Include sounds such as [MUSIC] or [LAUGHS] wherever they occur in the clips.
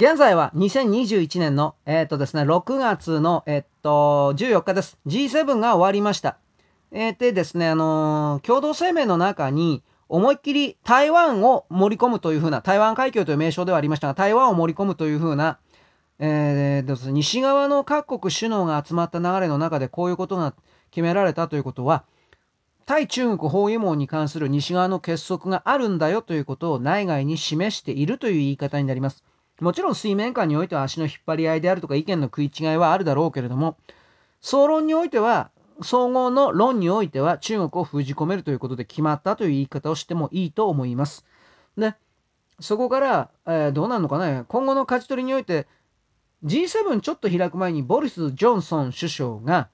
現在は2021年の、えっ、とですね、6月の、えっ、と、14日です。G7 が終わりました。えー、でですね、あのー、共同声明の中に、思いっきり台湾を盛り込むというふうな、台湾海峡という名称ではありましたが、台湾を盛り込むというふうな、えー、で、西側の各国首脳が集まった流れの中でこういうことが決められたということは、対中国包囲網に関する西側の結束があるんだよということを内外に示しているという言い方になります。もちろん水面下においては足の引っ張り合いであるとか意見の食い違いはあるだろうけれども、総論においては総合の論においては中国を封じ込めるということで決まったという言い方をしてもいいと思います。で、そこから、えー、どうなるのかな？今後の勝ち取りにおいて G7 ちょっと開く前にボリス・ジョンソン首相が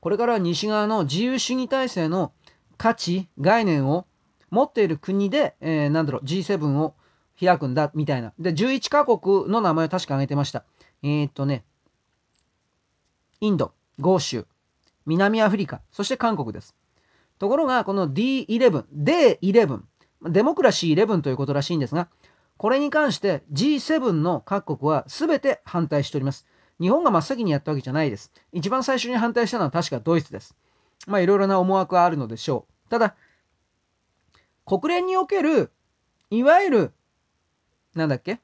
これから西側の自由主義体制の価値、概念を持っている国で、えー、なんだろう、G7 を開くんだ、みたいな。で、11カ国の名前を確か挙げてました。えー、っとね、インド、豪州、南アフリカ、そして韓国です。ところが、この D11、D11、デモクラシー11ということらしいんですが、これに関して G7 の各国は全て反対しております。日本が真っ先にやったわけじゃないです。一番最初に反対したのは確かドイツです。まあいろいろな思惑はあるのでしょう。ただ、国連における、いわゆる、なんだっけ？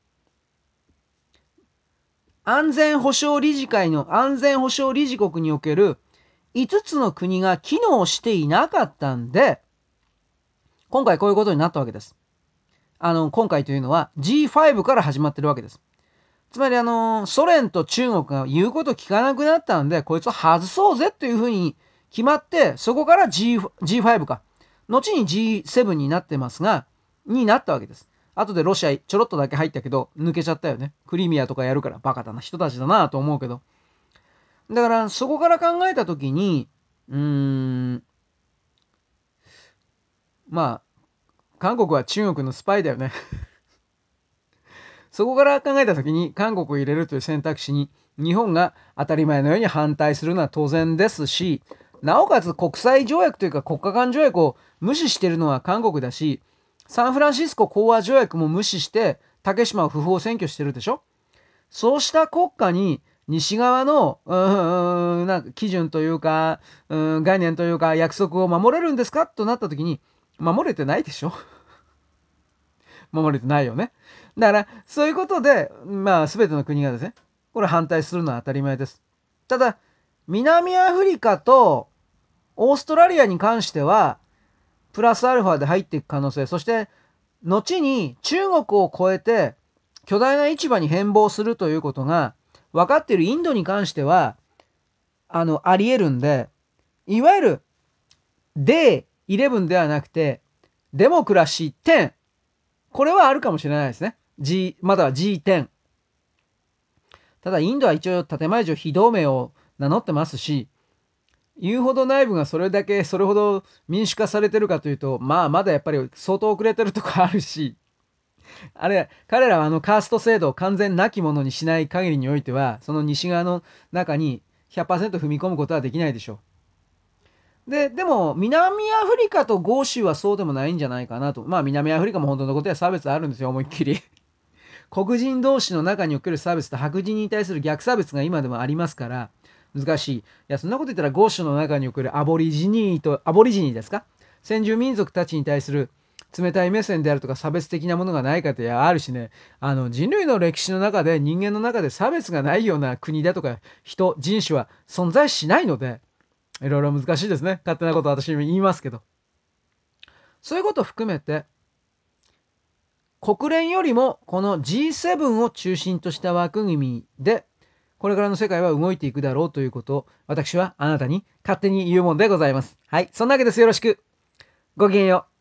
安全保障理事会の安全保障理事国における5つの国が機能していなかったんで、今回こういうことになったわけです。あの、今回というのは G5 から始まってるわけです。つまりあの、ソ連と中国が言うこと聞かなくなったんで、こいつを外そうぜっていうふうに決まって、そこから G、G5 か。後に G7 になってますが、になったわけです。後でロシアちょろっとだけ入ったけど、抜けちゃったよね。クリミアとかやるからバカだな人たちだなと思うけど。だから、そこから考えたときに、うーん、まあ、韓国は中国のスパイだよね [LAUGHS] そこから考えた時に韓国を入れるという選択肢に日本が当たり前のように反対するのは当然ですし、なおかつ国際条約というか国家間条約を無視してるのは韓国だし、サンフランシスコ講和条約も無視して竹島を不法占拠してるでしょ？そうした国家に西側の、うん、なんか基準というか、うん、概念というか約束を守れるんですか？となった時に、守れてないでしょ？[LAUGHS] 守れてないよね。だから、そういうことで、まあ、すべての国がですね、これ反対するのは当たり前です。ただ、南アフリカとオーストラリアに関しては、プラスアルファで入っていく可能性、そして、後に中国を超えて巨大な市場に変貌するということが分かっているインドに関しては、あの、あり得るんで、いわゆる、D11 ではなくて、デモクラシー10。これはあるかもしれないですね。G、まだは G10。ただインドは一応建前上非同盟を名乗ってますし、言うほど内部がそれだけ、それほど民主化されてるかというと、まあまだやっぱり相当遅れてるとこあるし、あれ、彼らはあのカースト制度を完全なきものにしない限りにおいては、その西側の中に100%踏み込むことはできないでしょう。で、でも、南アフリカと豪州はそうでもないんじゃないかなと。まあ、南アフリカも本当のことは差別あるんですよ、思いっきり黒人同士の中における差別と白人に対する逆差別が今でもありますから、難しい。いや、そんなこと言ったら、ゴーシュの中におけるアボリジニーと、アボリジニーですか？先住民族たちに対する冷たい目線であるとか差別的なものがないかってあるしね、あの人類の歴史の中で人間の中で差別がないような国だとか人、人種は存在しないので、いろいろ難しいですね。勝手なこと私も言いますけど。そういうことを含めて、国連よりもこの G7 を中心とした枠組みでこれからの世界は動いていくだろうということを私はあなたに勝手に言うもんでございます。はい。そんなわけです。よろしく。ごきげんよう。